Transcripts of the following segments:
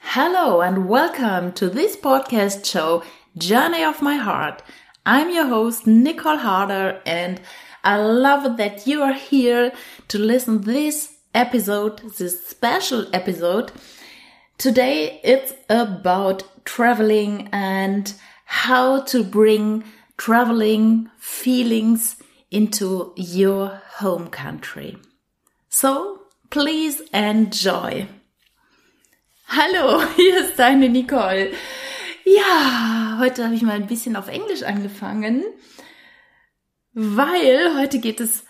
Hello and welcome to this podcast show, Journey of My Heart. I'm your host, Nicole Harder, and I love that you are here to listen this episode, this special episode. Today it's about traveling and how to bring traveling feelings into your home country. So please enjoy. Hallo, hier ist deine Nicole. Ja, heute habe ich mal ein bisschen auf Englisch angefangen, weil heute geht es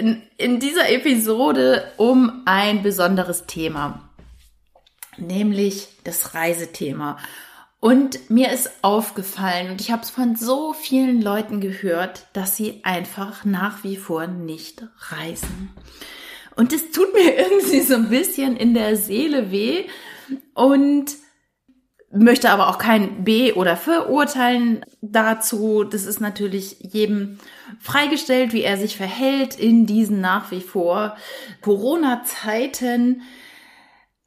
in, in dieser Episode um ein besonderes Thema, nämlich das Reisethema. Und mir ist aufgefallen, und ich habe es von so vielen Leuten gehört, dass sie einfach nach wie vor nicht reisen. Und es tut mir irgendwie so ein bisschen in der Seele weh und möchte aber auch kein B oder verurteilen dazu. Das ist natürlich jedem freigestellt, wie er sich verhält in diesen nach wie vor Corona-Zeiten.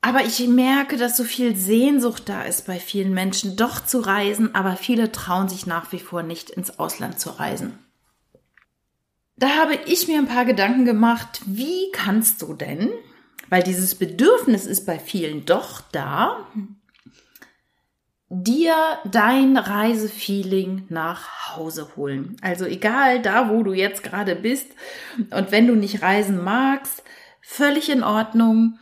Aber ich merke, dass so viel Sehnsucht da ist bei vielen Menschen, doch zu reisen, aber viele trauen sich nach wie vor nicht ins Ausland zu reisen. Da habe ich mir ein paar Gedanken gemacht, wie kannst du denn, weil dieses Bedürfnis ist bei vielen doch da, dir dein Reisefeeling nach Hause holen. Also egal da, wo du jetzt gerade bist und wenn du nicht reisen magst, völlig in Ordnung.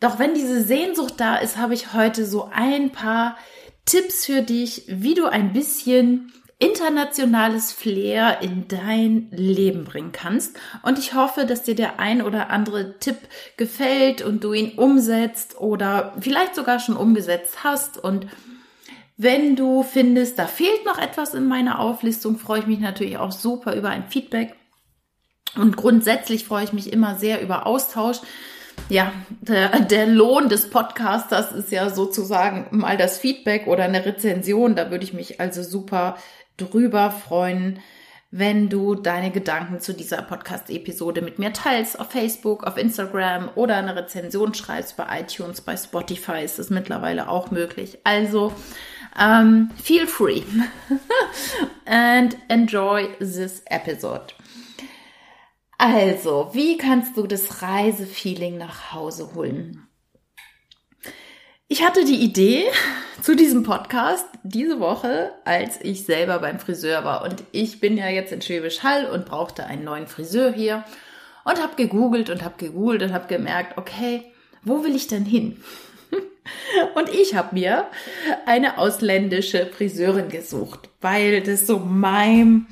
Doch wenn diese Sehnsucht da ist, habe ich heute so ein paar Tipps für dich, wie du ein bisschen internationales Flair in dein Leben bringen kannst. Und ich hoffe, dass dir der ein oder andere Tipp gefällt und du ihn umsetzt oder vielleicht sogar schon umgesetzt hast. Und wenn du findest, da fehlt noch etwas in meiner Auflistung, freue ich mich natürlich auch super über ein Feedback. Und grundsätzlich freue ich mich immer sehr über Austausch ja, der, der Lohn des Podcasters ist ja sozusagen mal das Feedback oder eine Rezension. Da würde ich mich also super drüber freuen, wenn du deine Gedanken zu dieser Podcast-Episode mit mir teilst auf Facebook, auf Instagram oder eine Rezension schreibst bei iTunes, bei Spotify ist es mittlerweile auch möglich. Also, um, ähm, feel free and enjoy this episode. Also, wie kannst du das Reisefeeling nach Hause holen? Ich hatte die Idee zu diesem Podcast diese Woche, als ich selber beim Friseur war. Und ich bin ja jetzt in Schwäbisch Hall und brauchte einen neuen Friseur hier und habe gegoogelt und habe gegoogelt und habe gemerkt, okay, wo will ich denn hin? Und ich habe mir eine ausländische Friseurin gesucht, weil das so mein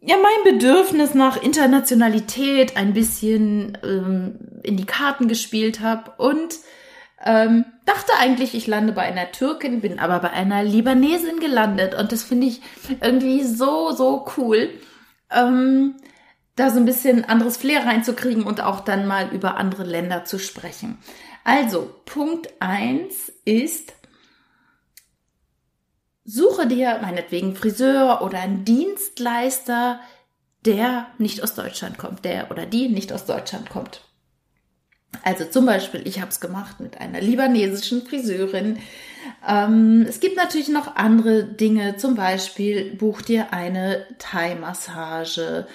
ja mein Bedürfnis nach Internationalität ein bisschen ähm, in die Karten gespielt habe und ähm, dachte eigentlich, ich lande bei einer Türkin, bin aber bei einer Libanesin gelandet und das finde ich irgendwie so, so cool, ähm, da so ein bisschen anderes Flair reinzukriegen und auch dann mal über andere Länder zu sprechen. Also, Punkt eins ist, Suche dir meinetwegen Friseur oder einen Dienstleister, der nicht aus Deutschland kommt, der oder die nicht aus Deutschland kommt. Also zum Beispiel, ich habe es gemacht mit einer libanesischen Friseurin. Ähm, es gibt natürlich noch andere Dinge, zum Beispiel buch dir eine Thai-Massage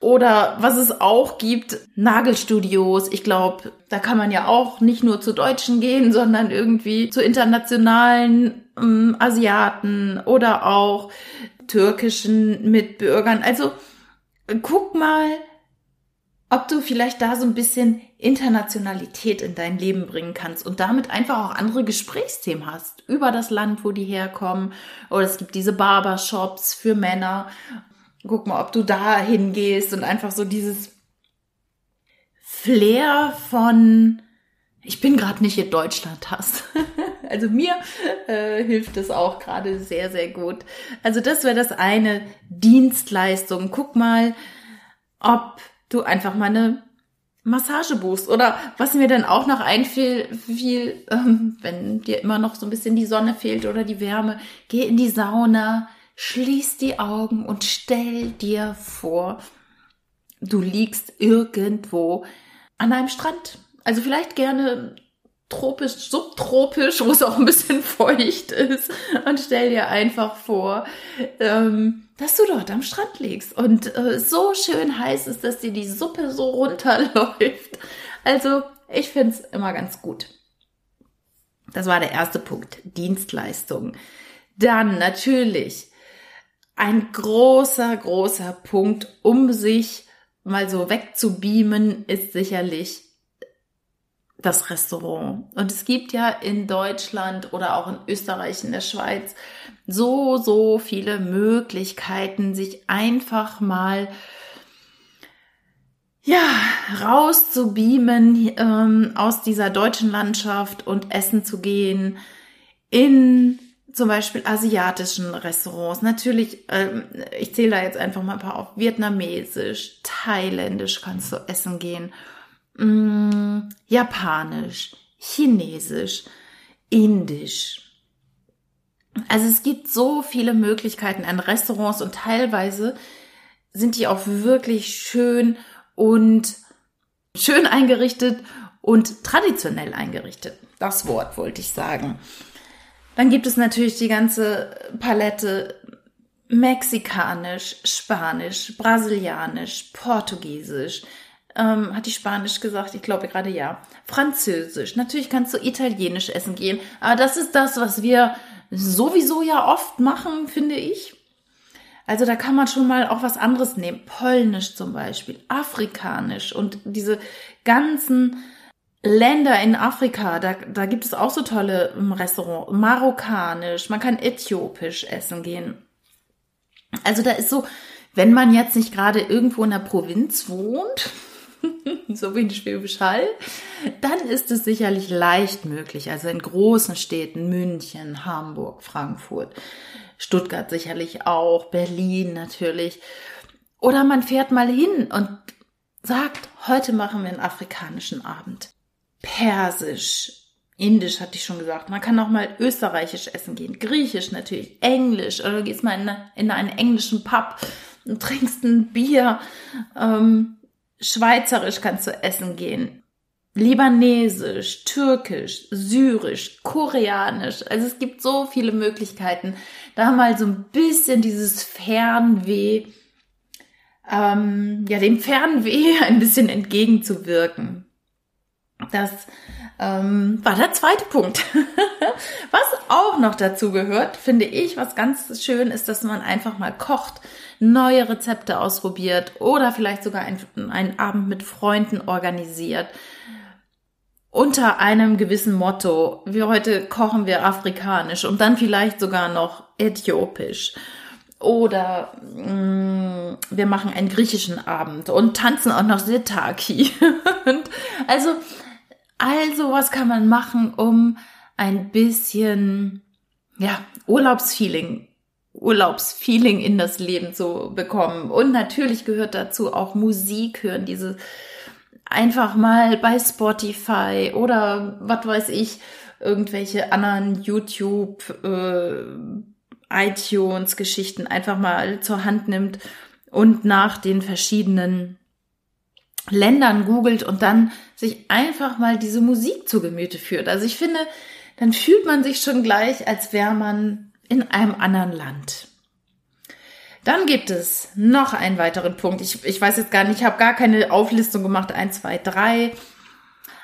oder was es auch gibt, Nagelstudios. Ich glaube, da kann man ja auch nicht nur zu Deutschen gehen, sondern irgendwie zu internationalen ähm, Asiaten oder auch türkischen Mitbürgern. Also guck mal, ob du vielleicht da so ein bisschen Internationalität in dein Leben bringen kannst und damit einfach auch andere Gesprächsthemen hast über das Land, wo die herkommen. Oder es gibt diese Barbershops für Männer. Guck mal, ob du da hingehst und einfach so dieses Flair von ich bin gerade nicht in Deutschland hast. also mir äh, hilft es auch gerade sehr, sehr gut. Also das wäre das eine Dienstleistung. Guck mal, ob du einfach mal eine Massage buchst. Oder was mir dann auch noch einfiel, viel, ähm, wenn dir immer noch so ein bisschen die Sonne fehlt oder die Wärme, geh in die Sauna, schließ die Augen und stell dir vor, du liegst irgendwo an einem Strand also vielleicht gerne tropisch, subtropisch, wo es auch ein bisschen feucht ist. Und stell dir einfach vor, ähm, dass du dort am Strand liegst und äh, so schön heiß ist, dass dir die Suppe so runterläuft. Also ich find's immer ganz gut. Das war der erste Punkt, Dienstleistungen. Dann natürlich ein großer, großer Punkt, um sich mal so wegzubeamen, ist sicherlich das Restaurant. Und es gibt ja in Deutschland oder auch in Österreich, in der Schweiz so, so viele Möglichkeiten, sich einfach mal ja, raus zu beamen ähm, aus dieser deutschen Landschaft und essen zu gehen in zum Beispiel asiatischen Restaurants. Natürlich, ähm, ich zähle da jetzt einfach mal ein paar auf. Vietnamesisch, thailändisch kannst du essen gehen mm, Japanisch, Chinesisch, Indisch. Also es gibt so viele Möglichkeiten an Restaurants und teilweise sind die auch wirklich schön und schön eingerichtet und traditionell eingerichtet. Das Wort wollte ich sagen. Dann gibt es natürlich die ganze Palette Mexikanisch, Spanisch, Brasilianisch, Portugiesisch, ähm, hat die Spanisch gesagt? Ich glaube gerade ja. Französisch. Natürlich kannst du Italienisch essen gehen. Aber das ist das, was wir sowieso ja oft machen, finde ich. Also da kann man schon mal auch was anderes nehmen. Polnisch zum Beispiel, Afrikanisch und diese ganzen Länder in Afrika, da, da gibt es auch so tolle Restaurants. Marokkanisch, man kann äthiopisch essen gehen. Also da ist so, wenn man jetzt nicht gerade irgendwo in der Provinz wohnt, so wie in Schwäbisch Hall, dann ist es sicherlich leicht möglich. Also in großen Städten, München, Hamburg, Frankfurt, Stuttgart sicherlich auch, Berlin natürlich. Oder man fährt mal hin und sagt, heute machen wir einen afrikanischen Abend. Persisch, Indisch hatte ich schon gesagt. Man kann auch mal österreichisch essen gehen, griechisch natürlich, englisch oder du gehst mal in, in einen englischen Pub und trinkst ein Bier. Ähm, Schweizerisch kannst du essen gehen. Libanesisch, Türkisch, Syrisch, Koreanisch. Also es gibt so viele Möglichkeiten, da mal so ein bisschen dieses Fernweh, ähm, ja, dem Fernweh ein bisschen entgegenzuwirken. Das ähm, war der zweite Punkt. was auch noch dazu gehört, finde ich, was ganz schön ist, dass man einfach mal kocht neue Rezepte ausprobiert oder vielleicht sogar ein, einen Abend mit Freunden organisiert. Unter einem gewissen Motto. wie heute kochen wir afrikanisch und dann vielleicht sogar noch äthiopisch. Oder mh, mm, wir machen einen griechischen Abend und tanzen auch noch Sitaki. also, also was kann man machen, um ein bisschen ja, Urlaubsfeeling Urlaubsfeeling in das Leben zu bekommen. Und natürlich gehört dazu auch Musik hören, diese einfach mal bei Spotify oder was weiß ich, irgendwelche anderen YouTube, äh, iTunes Geschichten einfach mal zur Hand nimmt und nach den verschiedenen Ländern googelt und dann sich einfach mal diese Musik zu Gemüte führt. Also ich finde, dann fühlt man sich schon gleich, als wäre man in einem anderen Land. Dann gibt es noch einen weiteren Punkt. Ich, ich weiß jetzt gar nicht, ich habe gar keine Auflistung gemacht. Eins, zwei, drei.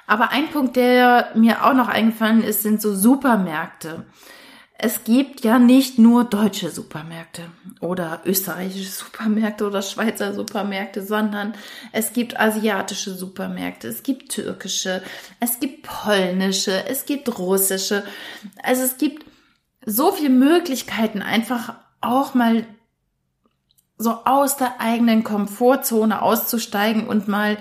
Aber ein Punkt, der mir auch noch eingefallen ist, sind so Supermärkte. Es gibt ja nicht nur deutsche Supermärkte oder österreichische Supermärkte oder Schweizer Supermärkte, sondern es gibt asiatische Supermärkte, es gibt türkische, es gibt polnische, es gibt russische. Also es gibt so viele Möglichkeiten, einfach auch mal so aus der eigenen Komfortzone auszusteigen und mal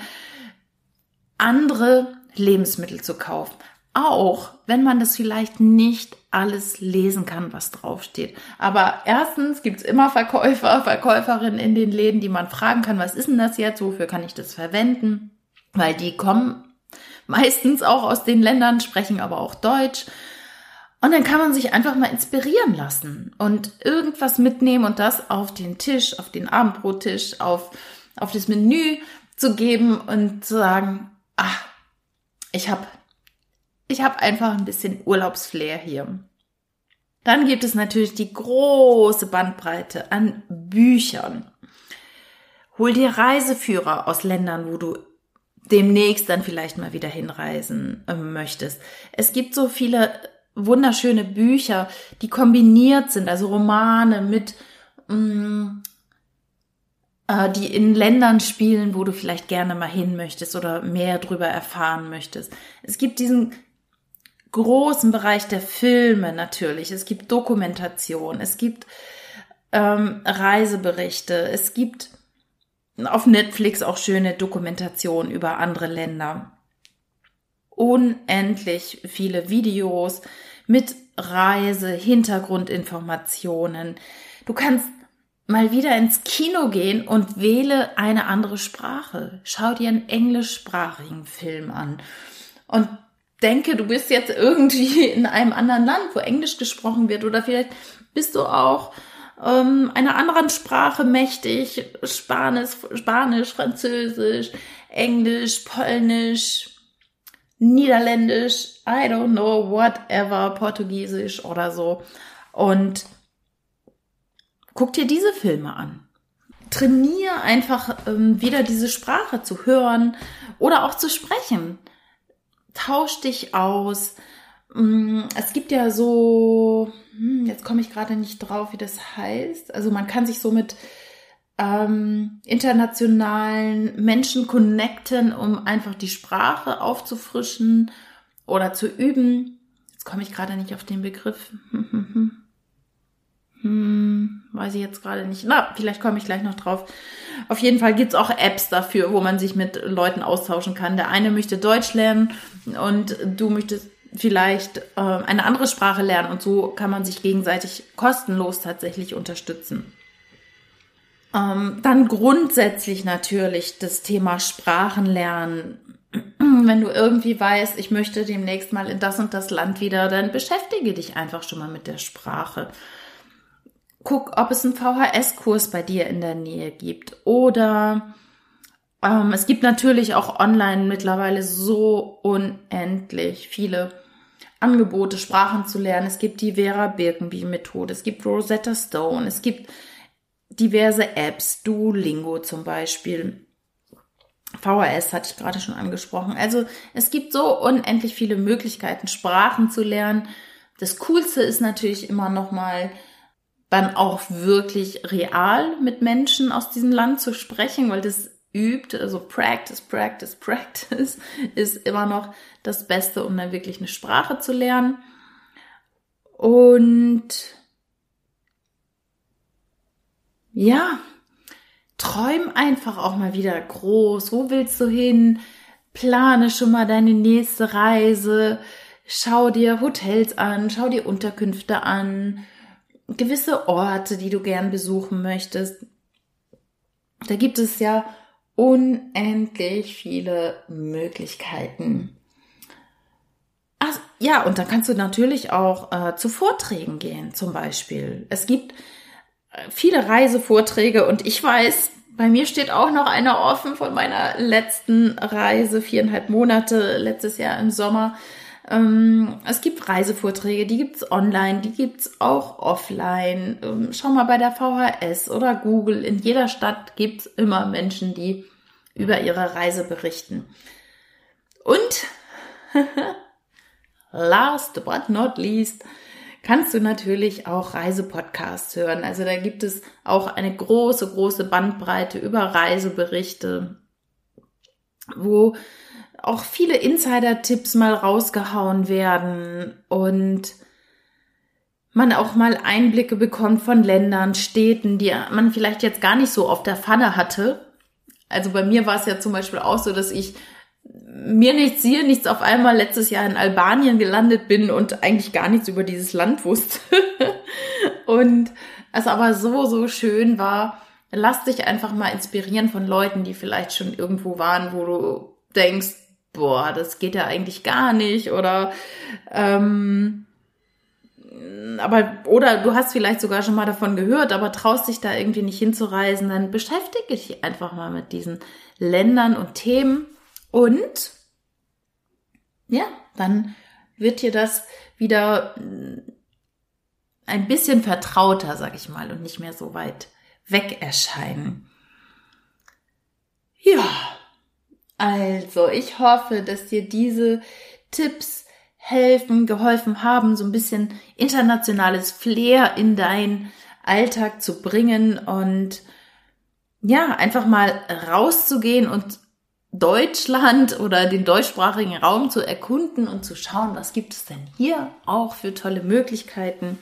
andere Lebensmittel zu kaufen. Auch wenn man das vielleicht nicht alles lesen kann, was draufsteht. Aber erstens gibt's immer Verkäufer, Verkäuferinnen in den Läden, die man fragen kann, was ist denn das jetzt, wofür kann ich das verwenden? Weil die kommen meistens auch aus den Ländern, sprechen aber auch Deutsch. Und dann kann man sich einfach mal inspirieren lassen und irgendwas mitnehmen und das auf den Tisch, auf den Abendbrottisch, auf, auf das Menü zu geben und zu sagen, ach, ich habe ich habe einfach ein bisschen Urlaubsflair hier. Dann gibt es natürlich die große Bandbreite an Büchern. Hol dir Reiseführer aus Ländern, wo du demnächst dann vielleicht mal wieder hinreisen äh, möchtest. Es gibt so viele wunderschöne Bücher, die kombiniert sind, also Romane mit, mh, mm, äh, die in Ländern spielen, wo du vielleicht gerne mal hin möchtest oder mehr drüber erfahren möchtest. Es gibt diesen großen Bereich der Filme natürlich. Es gibt Dokumentation, es gibt ähm, Reiseberichte, es gibt auf Netflix auch schöne Dokumentationen über andere Länder. Unendlich viele Videos mit Reise, Hintergrundinformationen. Du kannst mal wieder ins Kino gehen und wähle eine andere Sprache. Schau dir einen englischsprachigen Film an. Und denke, du bist jetzt irgendwie in einem anderen Land, wo Englisch gesprochen wird oder vielleicht bist du auch ähm, einer anderen Sprache mächtig, Spanisch, Spanisch, Französisch, Englisch, Polnisch, Niederländisch, I don't know, whatever, Portugiesisch oder so. Und guck dir diese Filme an. Trainier einfach ähm, wieder diese Sprache zu hören oder auch zu sprechen tausch dich aus. Mm, es gibt ja so, hm, jetzt komme ich gerade nicht drauf, wie das heißt. Also man kann sich so mit ähm, internationalen Menschen connecten, um einfach die Sprache aufzufrischen oder zu üben. Jetzt komme ich gerade nicht auf den Begriff. Hm, weiß ich jetzt gerade nicht. Na, vielleicht komme ich gleich noch drauf. Auf jeden Fall gibt's auch Apps dafür, wo man sich mit Leuten austauschen kann. Der eine möchte Deutsch lernen und du möchtest vielleicht äh, eine andere Sprache lernen und so kann man sich gegenseitig kostenlos tatsächlich unterstützen. Ähm, dann grundsätzlich natürlich das Thema Sprachenlernen. Wenn du irgendwie weißt, ich möchte demnächst mal in das und das Land wieder, dann beschäftige dich einfach schon mal mit der Sprache guck, ob es einen VHS-Kurs bei dir in der Nähe gibt. Oder ähm, es gibt natürlich auch online mittlerweile so unendlich viele Angebote, Sprachen zu lernen. Es gibt die Vera Birkenby-Methode, es gibt Rosetta Stone, es gibt diverse Apps, Duolingo zum Beispiel. VHS hatte ich gerade schon angesprochen. Also es gibt so unendlich viele Möglichkeiten, Sprachen zu lernen. Das Coolste ist natürlich immer noch mal dann auch wirklich real mit Menschen aus diesem Land zu sprechen, weil das übt, also Practice, Practice, Practice ist immer noch das Beste, um dann wirklich eine Sprache zu lernen. Und ja, träum einfach auch mal wieder groß. Wo willst du hin? Plane schon mal deine nächste Reise. Schau dir Hotels an, schau dir Unterkünfte an gewisse Orte, die du gern besuchen möchtest. Da gibt es ja unendlich viele Möglichkeiten. Ach, ja, und dann kannst du natürlich auch äh, zu Vorträgen gehen, zum Beispiel. Es gibt äh, viele Reisevorträge und ich weiß, bei mir steht auch noch einer offen von meiner letzten Reise, viereinhalb Monate letztes Jahr im Sommer. Ähm, es gibt Reisevorträge, die gibt's online, die gibt's auch offline. Ähm, schau mal bei der VHS oder Google. In jeder Stadt gibt's immer Menschen, die über ihre Reise berichten. Und last but not least kannst du natürlich auch Reisepodcasts hören. Also da gibt es auch eine große, große Bandbreite über Reiseberichte, wo auch viele Insider-Tipps mal rausgehauen werden und man auch mal Einblicke bekommt von Ländern, Städten, die man vielleicht jetzt gar nicht so auf der Pfanne hatte. Also bei mir war es ja zum Beispiel auch so, dass ich mir nichts hier, nichts auf einmal letztes Jahr in Albanien gelandet bin und eigentlich gar nichts über dieses Land wusste. und es aber so, so schön war. Lass dich einfach mal inspirieren von Leuten, die vielleicht schon irgendwo waren, wo du denkst, boah, das geht ja eigentlich gar nicht oder ähm, aber oder du hast vielleicht sogar schon mal davon gehört, aber traust dich da irgendwie nicht hinzureisen, dann beschäftige dich einfach mal mit diesen Ländern und Themen und ja, dann wird dir das wieder ein bisschen vertrauter, sag ich mal, und nicht mehr so weit weg erscheinen. Ja, also ich hoffe, dass dir diese Tipps helfen, geholfen haben, so ein bisschen internationales Flair in dein Alltag zu bringen und ja, einfach mal rauszugehen und Deutschland oder den deutschsprachigen Raum zu erkunden und zu schauen, was gibt es denn hier auch für tolle Möglichkeiten,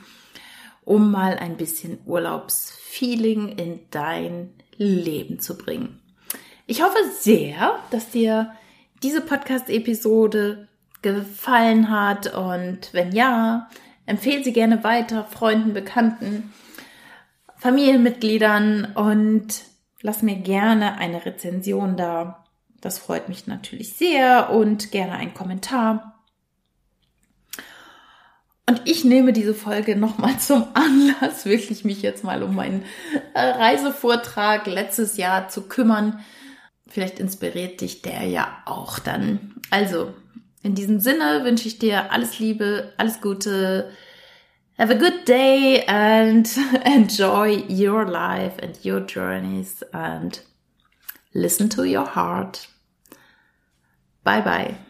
um mal ein bisschen Urlaubsfeeling in dein Leben zu bringen. Ich hoffe sehr, dass dir diese Podcast-Episode gefallen hat und wenn ja, empfehle sie gerne weiter Freunden, Bekannten, Familienmitgliedern und lass mir gerne eine Rezension da. Das freut mich natürlich sehr und gerne einen Kommentar. Und ich nehme diese Folge nochmal zum Anlass, wirklich mich jetzt mal um meinen Reisevortrag letztes Jahr zu kümmern. Vielleicht inspiriert dich der ja auch dann. Also, in diesem Sinne wünsche ich dir alles Liebe, alles Gute. Have a good day and enjoy your life and your journeys and listen to your heart. Bye bye.